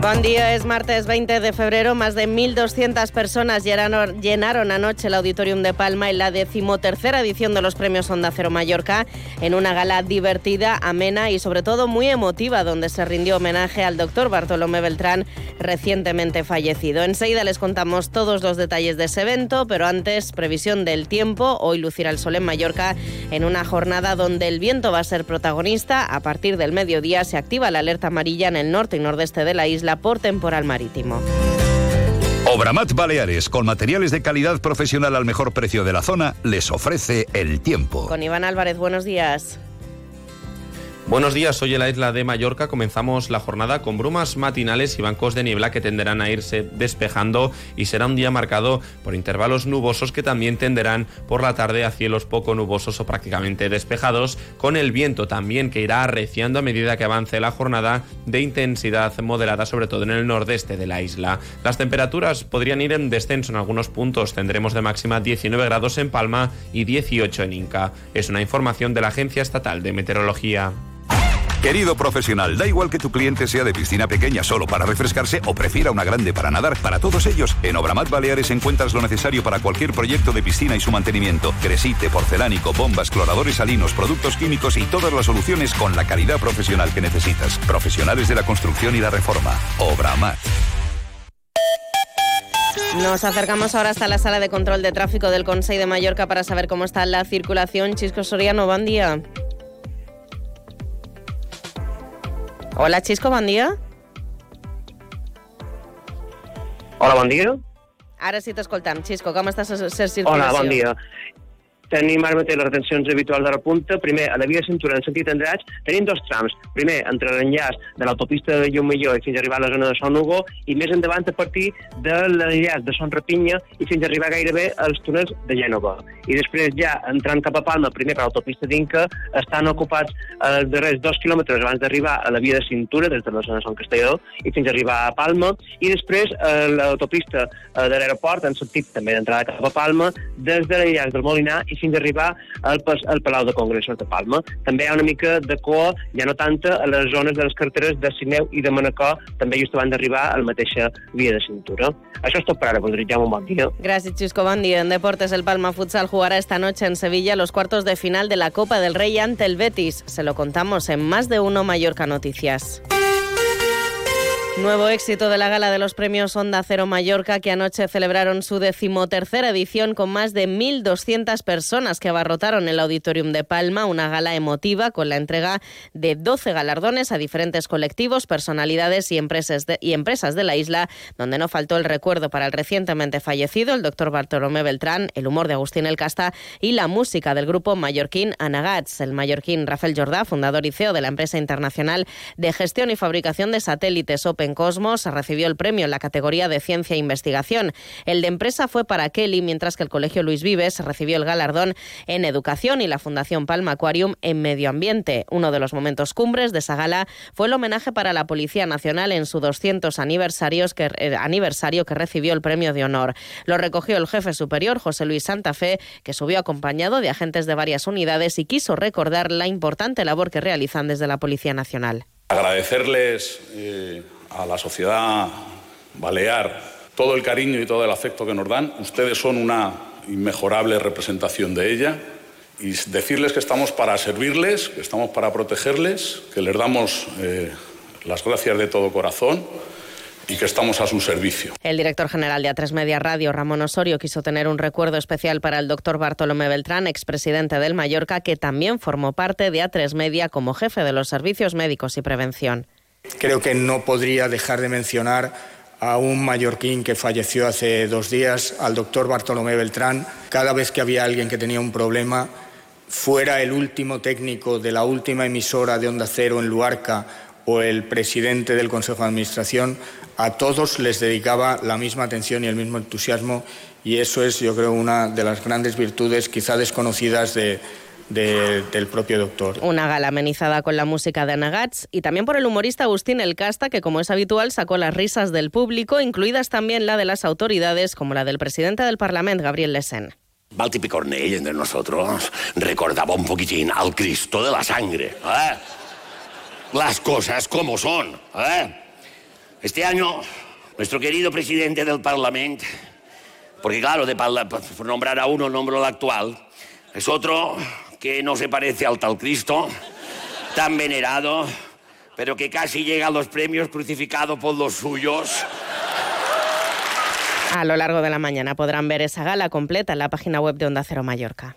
Buen día, es martes 20 de febrero. Más de 1.200 personas llenaron, anoche el Auditorium de Palma en la decimotercera edición de los premios Onda Cero Mallorca, en una gala divertida, amena y sobre todo muy emotiva, donde se rindió homenaje al doctor Bartolomé Beltrán, recientemente fallecido. Enseguida les contamos todos los detalles de ese evento, pero antes, previsión del tiempo. Hoy lucirá el sol en Mallorca en una jornada donde el viento va a ser protagonista. A partir del mediodía se activa la alerta amarilla en el norte y nordeste de la isla por temporal marítimo. Obramat Baleares, con materiales de calidad profesional al mejor precio de la zona, les ofrece el tiempo. Con Iván Álvarez, buenos días. Buenos días, hoy en la isla de Mallorca comenzamos la jornada con brumas matinales y bancos de niebla que tenderán a irse despejando y será un día marcado por intervalos nubosos que también tenderán por la tarde a cielos poco nubosos o prácticamente despejados, con el viento también que irá arreciando a medida que avance la jornada de intensidad moderada, sobre todo en el nordeste de la isla. Las temperaturas podrían ir en descenso en algunos puntos, tendremos de máxima 19 grados en Palma y 18 en Inca. Es una información de la Agencia Estatal de Meteorología. Querido profesional, da igual que tu cliente sea de piscina pequeña solo para refrescarse o prefiera una grande para nadar. Para todos ellos, en Obramat Baleares encuentras lo necesario para cualquier proyecto de piscina y su mantenimiento. Cresite, porcelánico, bombas, cloradores salinos, productos químicos y todas las soluciones con la calidad profesional que necesitas. Profesionales de la construcción y la reforma. Obramat. Nos acercamos ahora hasta la sala de control de tráfico del Consejo de Mallorca para saber cómo está la circulación. Chisco Soriano, buen. Hola, Chisco, bon dia. Hola, bon dia. Ara sí t'escoltam. Xisco, com estàs a ser circulació? Hola, bon dia. Tenim ara mateix les retencions habituals de la punta. Primer, a la via de cintura en sentit Andratx, tenim dos trams. Primer, entre l'enllaç de l'autopista de Llumillor i fins a arribar a la zona de Son Hugo, i més endavant a partir de l'enllaç de Son Rapinya i fins a arribar gairebé als túnels de Gènova. I després, ja entrant cap a Palma, primer per l'autopista d'Inca, estan ocupats els darrers dos quilòmetres abans d'arribar a la via de cintura, des de la zona de Son Castelló, i fins a arribar a Palma, i després a l'autopista eh, de l'aeroport, en sentit també d'entrada cap a Palma, des de l'enllaç del Molinar i fins a arribar al, al Palau de Congressos de Palma. També hi ha una mica de coa, ja no tanta, a les zones de les carreteres de Sineu i de Manacor, també just abans d'arribar a la mateixa via de cintura. Això és tot per ara, voldria ja un bon dia. Gracias, Chisco. Buen día. En deportes, el Palma Futsal jugará esta noche en Sevilla los cuartos de final de la Copa del Rey ante el Betis. Se lo contamos en más de uno Mallorca Noticias. Nuevo éxito de la gala de los premios Onda Cero Mallorca que anoche celebraron su decimotercera edición con más de 1.200 personas que abarrotaron el Auditorium de Palma, una gala emotiva con la entrega de 12 galardones a diferentes colectivos, personalidades y empresas de, y empresas de la isla, donde no faltó el recuerdo para el recientemente fallecido, el doctor Bartolomé Beltrán, el humor de Agustín El Casta y la música del grupo mallorquín Anagats. El mallorquín Rafael Jordá, fundador y CEO de la empresa internacional de gestión y fabricación de satélites Open Cosmos, recibió el premio en la categoría de ciencia e investigación. El de empresa fue para Kelly, mientras que el Colegio Luis Vives recibió el galardón en educación y la Fundación Palma Aquarium en medio ambiente. Uno de los momentos cumbres de esa gala fue el homenaje para la Policía Nacional en su 200 aniversarios que, eh, aniversario que recibió el premio de honor. Lo recogió el jefe superior, José Luis Santa Fe, que subió acompañado de agentes de varias unidades y quiso recordar la importante labor que realizan desde la Policía Nacional. Agradecerles eh, a la sociedad balear todo el cariño y todo el afecto que nos dan. Ustedes son una inmejorable representación de ella. Y decirles que estamos para servirles, que estamos para protegerles, que les damos eh, las gracias de todo corazón y que estamos a su servicio. El director general de A3 Media Radio, Ramón Osorio, quiso tener un recuerdo especial para el doctor Bartolomé Beltrán, expresidente del Mallorca, que también formó parte de A3 Media como jefe de los servicios médicos y prevención. Creo que no podría dejar de mencionar a un mallorquín que falleció hace dos días, al doctor Bartolomé Beltrán. Cada vez que había alguien que tenía un problema, fuera el último técnico de la última emisora de Onda Cero en Luarca o el presidente del Consejo de Administración, a todos les dedicaba la misma atención y el mismo entusiasmo y eso es, yo creo, una de las grandes virtudes quizá desconocidas de, de, del propio doctor. Una gala amenizada con la música de Anagats y también por el humorista Agustín El Casta, que como es habitual sacó las risas del público, incluidas también la de las autoridades, como la del presidente del Parlamento, Gabriel Lesen. Balti Picornell, entre nosotros, recordaba un poquitín al Cristo de la sangre. ¿eh? Las cosas como son. ¿eh? Este año, nuestro querido presidente del Parlamento, porque claro, de por nombrar a uno, nombro al actual, es otro que no se parece al tal Cristo, tan venerado, pero que casi llega a los premios crucificado por los suyos. A lo largo de la mañana podrán ver esa gala completa en la página web de Onda Cero Mallorca.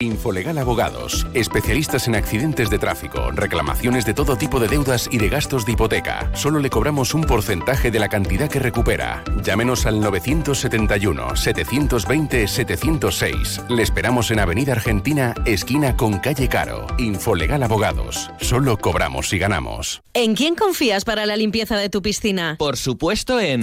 Infolegal Abogados, especialistas en accidentes de tráfico, reclamaciones de todo tipo de deudas y de gastos de hipoteca. Solo le cobramos un porcentaje de la cantidad que recupera. Llámenos al 971-720-706. Le esperamos en Avenida Argentina, esquina con calle Caro. Infolegal Abogados. Solo cobramos si ganamos. ¿En quién confías para la limpieza de tu piscina? Por supuesto en...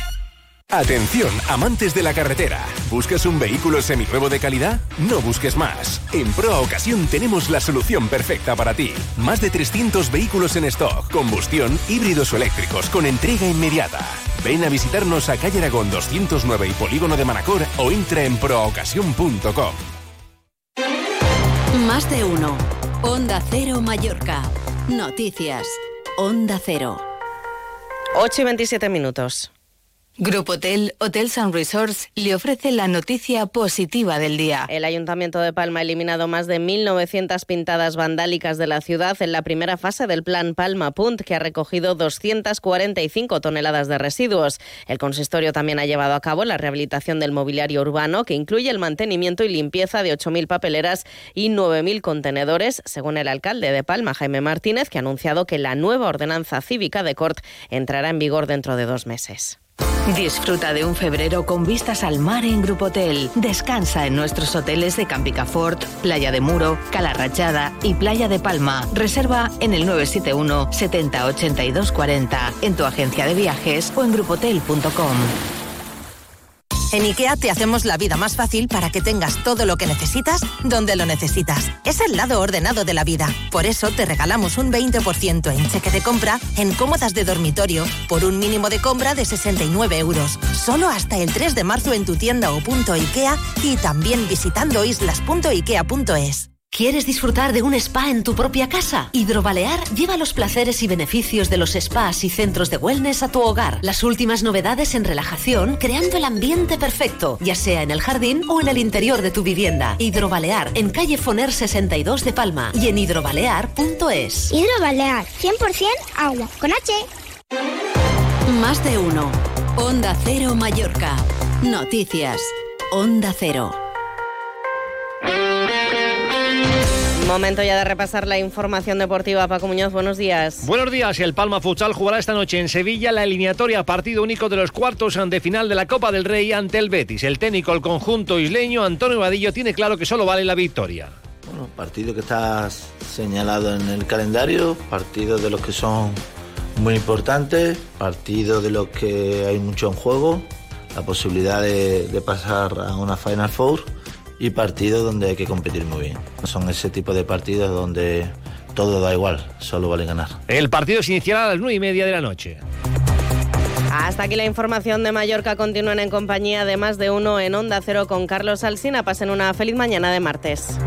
Atención, amantes de la carretera. ¿Buscas un vehículo seminuevo de calidad? No busques más. En Proa Ocasión tenemos la solución perfecta para ti. Más de 300 vehículos en stock, combustión, híbridos o eléctricos, con entrega inmediata. Ven a visitarnos a calle Aragón 209 y Polígono de Manacor o entra en proocasión.com. Más de uno. Onda Cero Mallorca. Noticias. Onda Cero. 8 y 27 minutos. Grupo Hotel, Hotels and Resorts le ofrece la noticia positiva del día. El Ayuntamiento de Palma ha eliminado más de 1.900 pintadas vandálicas de la ciudad en la primera fase del plan Palma Punt, que ha recogido 245 toneladas de residuos. El consistorio también ha llevado a cabo la rehabilitación del mobiliario urbano, que incluye el mantenimiento y limpieza de 8.000 papeleras y 9.000 contenedores, según el alcalde de Palma, Jaime Martínez, que ha anunciado que la nueva ordenanza cívica de Cort entrará en vigor dentro de dos meses. Disfruta de un febrero con vistas al mar en Grupo Hotel. Descansa en nuestros hoteles de Campicafort, Playa de Muro, Calarrachada y Playa de Palma. Reserva en el 971 70 82 40 en tu agencia de viajes o en grupotel.com. En IKEA te hacemos la vida más fácil para que tengas todo lo que necesitas donde lo necesitas. Es el lado ordenado de la vida. Por eso te regalamos un 20% en cheque de compra en cómodas de dormitorio por un mínimo de compra de 69 euros. Solo hasta el 3 de marzo en tu tienda o punto IKEA y también visitando islas.ikea.es. ¿Quieres disfrutar de un spa en tu propia casa? Hidrobalear lleva los placeres y beneficios de los spas y centros de wellness a tu hogar. Las últimas novedades en relajación, creando el ambiente perfecto, ya sea en el jardín o en el interior de tu vivienda. Hidrobalear en calle Foner 62 de Palma y en hidrobalear.es. Hidrobalear, 100% agua, con H. Más de uno. Onda Cero Mallorca. Noticias. Onda Cero. Momento ya de repasar la información deportiva. Paco Muñoz, buenos días. Buenos días. El Palma Futsal jugará esta noche en Sevilla la eliminatoria partido único de los cuartos de final de la Copa del Rey ante el Betis. El técnico, el conjunto isleño, Antonio Vadillo, tiene claro que solo vale la victoria. Bueno, partido que está señalado en el calendario, partido de los que son muy importantes, partido de los que hay mucho en juego, la posibilidad de, de pasar a una Final Four y partidos donde hay que competir muy bien. Son ese tipo de partidos donde todo da igual, solo vale ganar. El partido se iniciará a las nueve y media de la noche. Hasta aquí la información de Mallorca. Continúan en compañía de más de uno en Onda Cero con Carlos Alsina. Pasen una feliz mañana de martes.